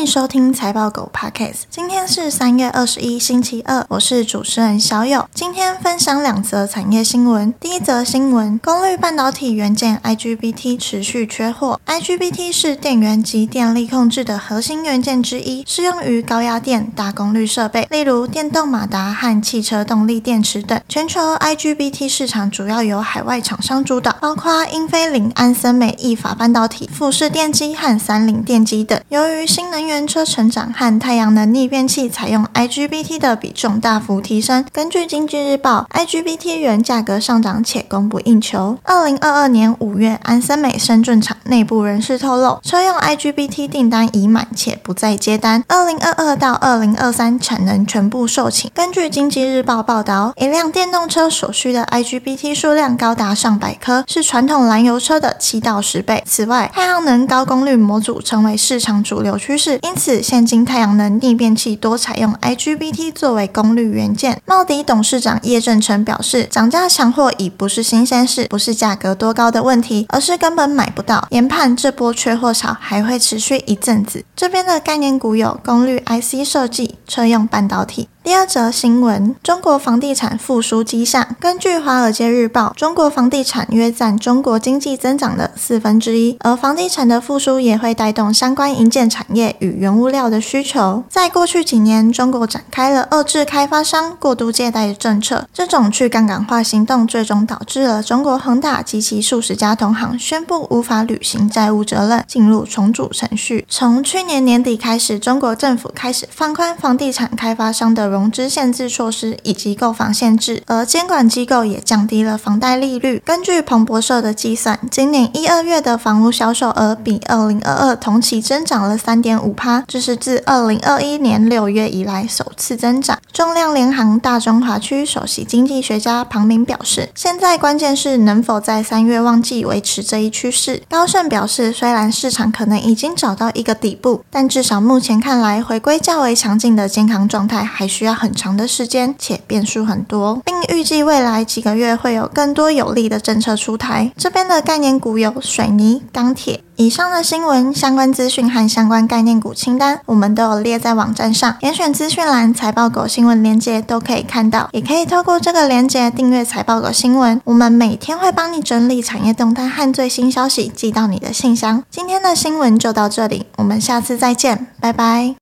迎收听财报狗 Podcast。今天是三月二十一，星期二，我是主持人小友。今天分享两则产业新闻。第一则新闻：功率半导体元件 IGBT 持续缺货。IGBT 是电源及电力控制的核心元件之一，适用于高压电、大功率设备，例如电动马达和汽车动力电池等。全球 IGBT 市场主要由海外厂商主导，包括英飞凌、安森美、意法半导体、富士电机和三菱电机等。由于新能源车成长和太阳能逆变器采用 IGBT 的比重大幅提升，根据经济日报，IGBT 原价格上涨且供不应求。二零二二年五月，安森美深圳厂内部人士透露，车用 IGBT 订单已满且不再接单。二零二二到二零二三产能全部售罄。根据经济日报报道，一辆电动车所需的 IGBT 数量高达上百颗，是传统燃油车的七到十倍。此外，太阳能高功率模组成为市场主流趋势，因此现今太阳能逆变器多采用 IGBT 作为功率元件。茂迪董事长叶正成表示，涨价抢货已不是新鲜事，不是价格多高的问题，而是根本买不到。研判这波缺货潮还会持续一阵子。这边的概念股有功率 IC 设计、车用半导体。第二则新闻：中国房地产复苏迹象。根据《华尔街日报》，中国房地产约占中国经济增长的四分之一，而房地产的复苏也会带动相关营建产业与原物料的需求。在过去几年，中国展开了遏制开发商过度借贷的政策，这种去杠杆化行动最终导致了中国恒大及其数十家同行宣布无法履行债务责任，进入重组程序。从去年年底开始，中国政府开始放宽房地产开发商的融资限制措施以及购房限制，而监管机构也降低了房贷利率。根据彭博社的计算，今年一二月的房屋销售额比二零二二同期增长了三点五趴，这是自二零二一年六月以来首次增长。仲量联行大中华区首席经济学家庞明表示，现在关键是能否在三月旺季维持这一趋势。高盛表示，虽然市场可能已经找到一个底部，但至少目前看来，回归较为强劲的健康状态还需要。很长的时间，且变数很多，并预计未来几个月会有更多有利的政策出台。这边的概念股有水泥、钢铁。以上的新闻相关资讯和相关概念股清单，我们都有列在网站上，点选资讯栏财报狗新闻链接都可以看到，也可以透过这个链接订阅财报狗新闻。我们每天会帮你整理产业动态和最新消息，寄到你的信箱。今天的新闻就到这里，我们下次再见，拜拜。